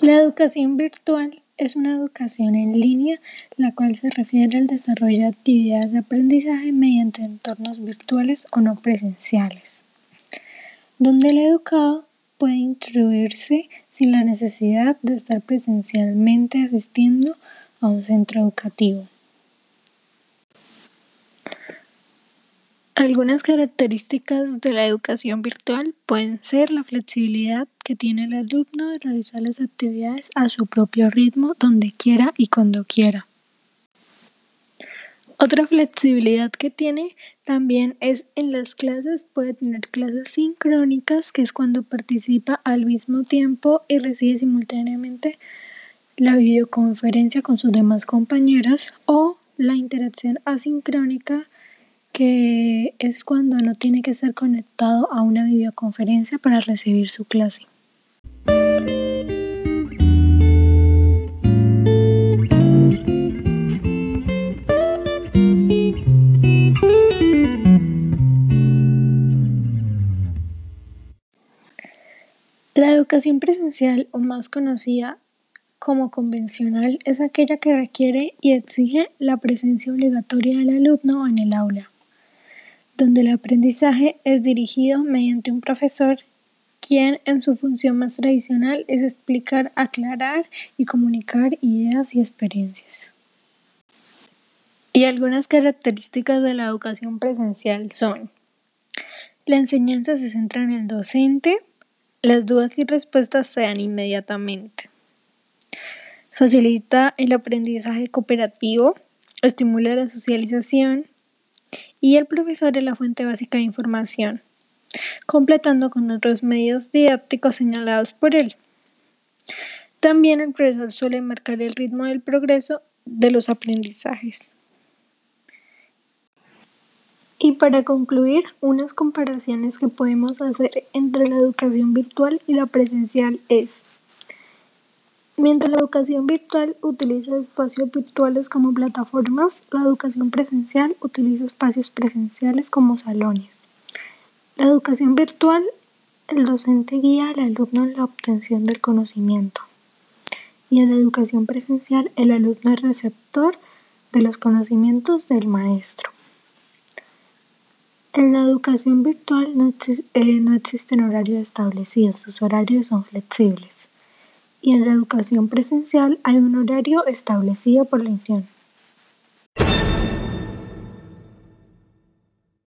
La educación virtual es una educación en línea, la cual se refiere al desarrollo de actividades de aprendizaje mediante entornos virtuales o no presenciales, donde el educado puede instruirse sin la necesidad de estar presencialmente asistiendo a un centro educativo. Algunas características de la educación virtual pueden ser la flexibilidad que tiene el alumno de realizar las actividades a su propio ritmo, donde quiera y cuando quiera. Otra flexibilidad que tiene también es en las clases, puede tener clases sincrónicas, que es cuando participa al mismo tiempo y recibe simultáneamente la videoconferencia con sus demás compañeros o la interacción asincrónica que es cuando no tiene que ser conectado a una videoconferencia para recibir su clase. La educación presencial, o más conocida como convencional, es aquella que requiere y exige la presencia obligatoria del alumno en el aula donde el aprendizaje es dirigido mediante un profesor quien en su función más tradicional es explicar, aclarar y comunicar ideas y experiencias. Y algunas características de la educación presencial son la enseñanza se centra en el docente, las dudas y respuestas se dan inmediatamente. Facilita el aprendizaje cooperativo, estimula la socialización, y el profesor es la fuente básica de información, completando con otros medios didácticos señalados por él. También el profesor suele marcar el ritmo del progreso de los aprendizajes. Y para concluir, unas comparaciones que podemos hacer entre la educación virtual y la presencial es Mientras la educación virtual utiliza espacios virtuales como plataformas, la educación presencial utiliza espacios presenciales como salones. La educación virtual, el docente guía al alumno en la obtención del conocimiento. Y en la educación presencial, el alumno es receptor de los conocimientos del maestro. En la educación virtual no, eh, existen horarios establecidos, sus horarios son flexibles y en la educación presencial hay un horario establecido por la institución.